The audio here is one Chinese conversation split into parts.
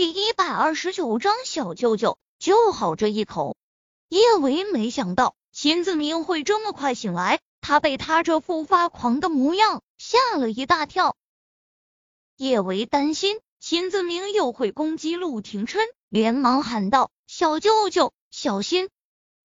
第一百二十九章小舅舅就好这一口。叶维没想到秦子明会这么快醒来，他被他这副发狂的模样吓了一大跳。叶维担心秦子明又会攻击陆廷琛，连忙喊道：“小舅舅，小心！”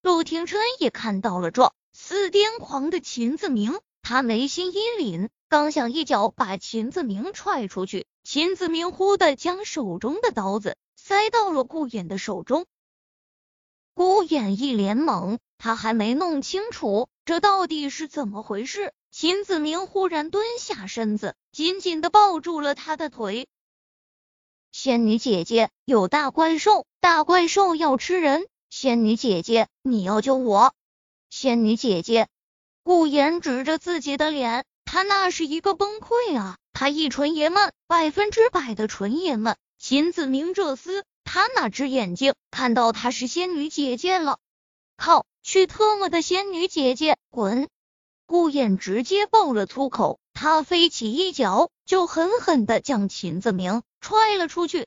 陆廷琛也看到了这似癫狂的秦子明，他眉心一凛，刚想一脚把秦子明踹出去。秦子明忽的将手中的刀子塞到了顾衍的手中，顾衍一脸懵，他还没弄清楚这到底是怎么回事。秦子明忽然蹲下身子，紧紧的抱住了他的腿。仙女姐姐，有大怪兽，大怪兽要吃人！仙女姐姐，你要救我！仙女姐姐，顾衍指着自己的脸，他那是一个崩溃啊！他一纯爷们，百分之百的纯爷们。秦子明这厮，他哪只眼睛看到她是仙女姐姐了？靠，去特么的仙女姐姐，滚！顾衍直接爆了粗口，他飞起一脚，就狠狠的将秦子明踹了出去。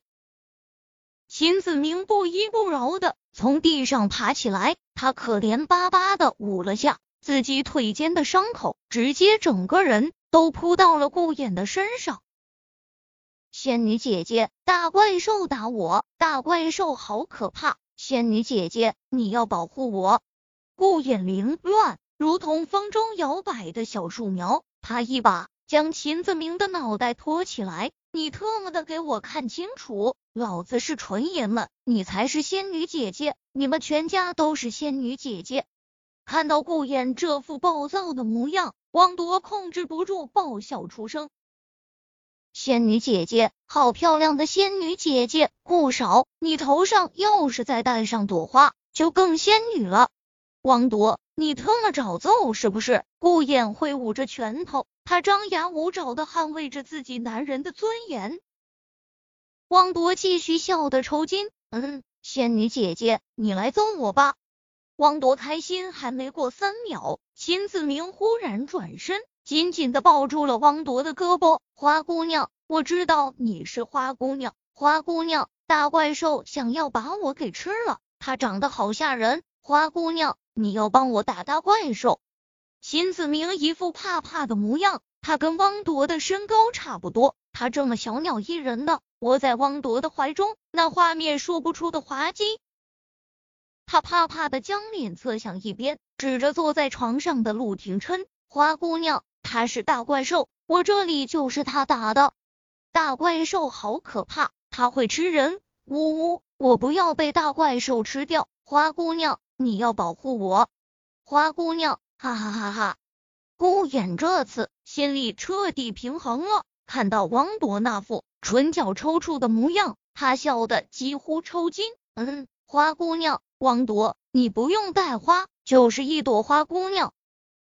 秦子明不依不饶的从地上爬起来，他可怜巴巴的捂了下自己腿间的伤口，直接整个人。都扑到了顾衍的身上。仙女姐姐，大怪兽打我，大怪兽好可怕！仙女姐姐，你要保护我。顾衍凌乱，如同风中摇摆的小树苗。他一把将秦子明的脑袋托起来，你特么的给我看清楚，老子是纯爷们，你才是仙女姐姐，你们全家都是仙女姐姐。看到顾衍这副暴躁的模样。汪铎控制不住爆笑出声：“仙女姐姐，好漂亮的仙女姐姐！顾少，你头上要是再戴上朵花，就更仙女了。”汪铎，你特么找揍是不是？顾衍挥舞着拳头，他张牙舞爪的捍卫着自己男人的尊严。汪铎继续笑得抽筋：“嗯，仙女姐姐，你来揍我吧。”汪铎开心还没过三秒，秦子明忽然转身，紧紧的抱住了汪铎的胳膊。花姑娘，我知道你是花姑娘。花姑娘，大怪兽想要把我给吃了，它长得好吓人。花姑娘，你要帮我打大怪兽。秦子明一副怕怕的模样，他跟汪铎的身高差不多，他这么小鸟依人的窝在汪铎的怀中，那画面说不出的滑稽。他怕怕的将脸侧向一边，指着坐在床上的陆廷琛：“花姑娘，他是大怪兽，我这里就是他打的。大怪兽好可怕，他会吃人。呜呜，我不要被大怪兽吃掉。花姑娘，你要保护我。花姑娘，哈哈哈哈！顾衍这次心里彻底平衡了，看到王铎那副唇角抽搐的模样，他笑得几乎抽筋。嗯，花姑娘。汪铎，你不用带花，就是一朵花姑娘。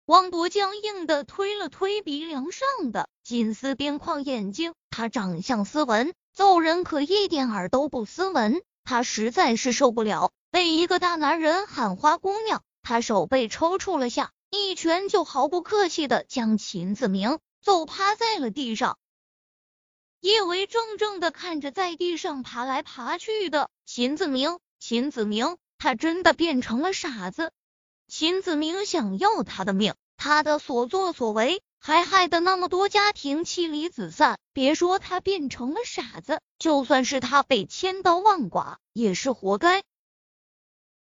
汪铎僵硬的推了推鼻梁上的金丝边框眼镜，他长相斯文，揍人可一点儿都不斯文。他实在是受不了被一个大男人喊花姑娘，他手背抽搐了下，一拳就毫不客气的将秦子明揍趴在了地上。叶维怔怔的看着在地上爬来爬去的秦子明，秦子明。他真的变成了傻子，秦子明想要他的命，他的所作所为还害得那么多家庭妻离子散。别说他变成了傻子，就算是他被千刀万剐，也是活该。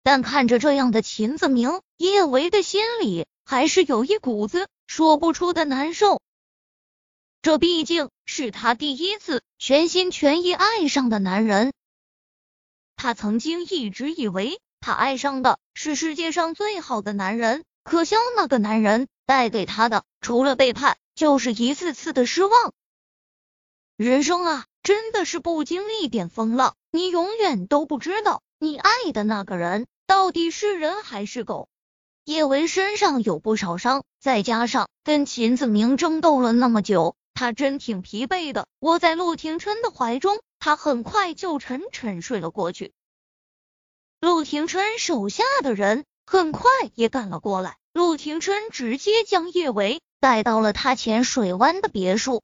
但看着这样的秦子明，叶维的心里还是有一股子说不出的难受。这毕竟是他第一次全心全意爱上的男人，他曾经一直以为。他爱上的是世界上最好的男人，可笑那个男人带给他的，除了背叛，就是一次次的失望。人生啊，真的是不经历点风浪，你永远都不知道你爱的那个人到底是人还是狗。叶维身上有不少伤，再加上跟秦子明争斗了那么久，他真挺疲惫的。窝在陆廷琛的怀中，他很快就沉沉睡了过去。陆廷琛手下的人很快也赶了过来，陆廷琛直接将叶维带到了他浅水湾的别墅。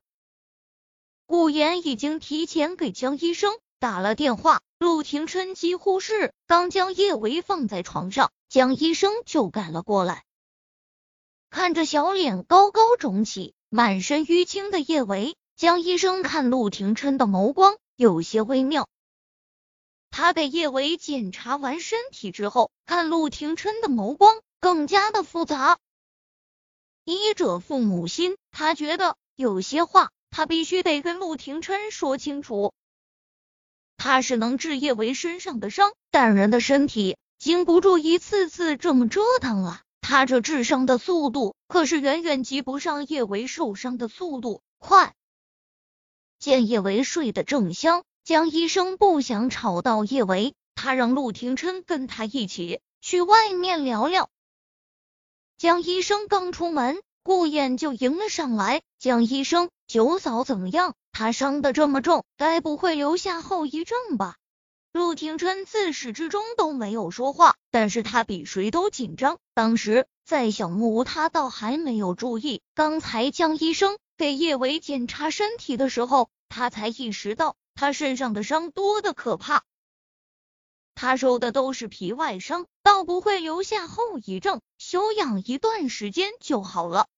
顾言已经提前给江医生打了电话。陆廷琛几乎是刚将叶维放在床上，江医生就赶了过来。看着小脸高高肿起、满身淤青的叶维，江医生看陆廷琛的眸光有些微妙。他给叶维检查完身体之后，看陆廷琛的眸光更加的复杂。医者父母心，他觉得有些话他必须得跟陆廷琛说清楚。他是能治叶维身上的伤，但人的身体经不住一次次这么折腾啊！他这治伤的速度可是远远及不上叶维受伤的速度快。见叶维睡得正香，江医生不想吵到叶维，他让陆廷琛跟他一起去外面聊聊。江医生刚出门，顾燕就迎了上来。江医生，九嫂怎么样？她伤的这么重，该不会留下后遗症吧？陆廷琛自始至终都没有说话，但是他比谁都紧张。当时在小木屋，他倒还没有注意。刚才江医生给叶维检查身体的时候，他才意识到他身上的伤多的可怕。他受的都是皮外伤，倒不会留下后遗症，休养一段时间就好了。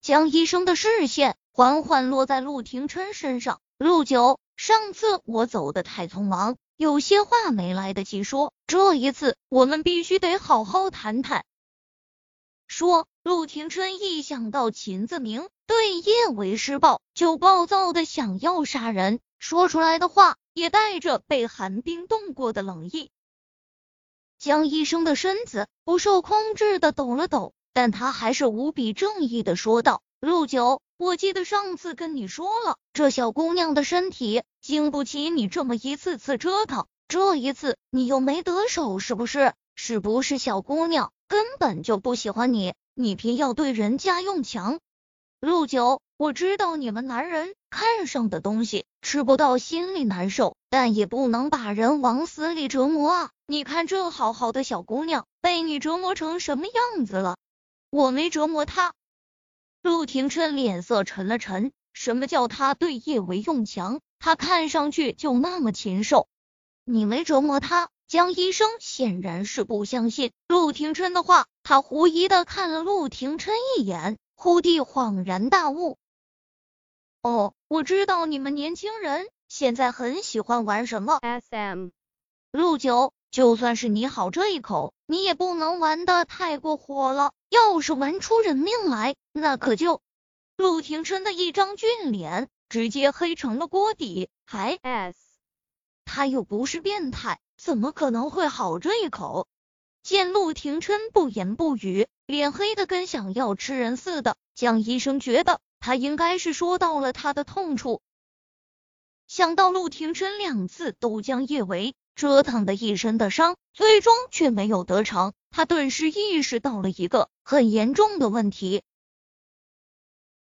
江医生的视线。缓缓落在陆廷琛身上。陆九，上次我走的太匆忙，有些话没来得及说。这一次，我们必须得好好谈谈。说，陆廷琛一想到秦子明对叶维施暴，就暴躁的想要杀人，说出来的话也带着被寒冰冻过的冷意。江医生的身子不受控制的抖了抖，但他还是无比正义的说道：“陆九。”我记得上次跟你说了，这小姑娘的身体经不起你这么一次次折腾。这一次你又没得手，是不是？是不是小姑娘根本就不喜欢你，你偏要对人家用强？陆九，我知道你们男人看上的东西吃不到，心里难受，但也不能把人往死里折磨啊！你看这好好的小姑娘被你折磨成什么样子了？我没折磨她。陆廷琛脸色沉了沉，什么叫他对叶维用强？他看上去就那么禽兽？你没折磨他？江医生显然是不相信陆廷琛的话，他狐疑的看了陆廷琛一眼，忽地恍然大悟。哦，我知道你们年轻人现在很喜欢玩什么 SM。陆九，就算是你好这一口，你也不能玩的太过火了。要是玩出人命来，那可就……陆廷琛的一张俊脸直接黑成了锅底。还 S，他又不是变态，怎么可能会好这一口？见陆廷琛不言不语，脸黑的跟想要吃人似的，江医生觉得他应该是说到了他的痛处。想到陆廷琛两次都将叶维折腾的一身的伤，最终却没有得逞。他顿时意识到了一个很严重的问题：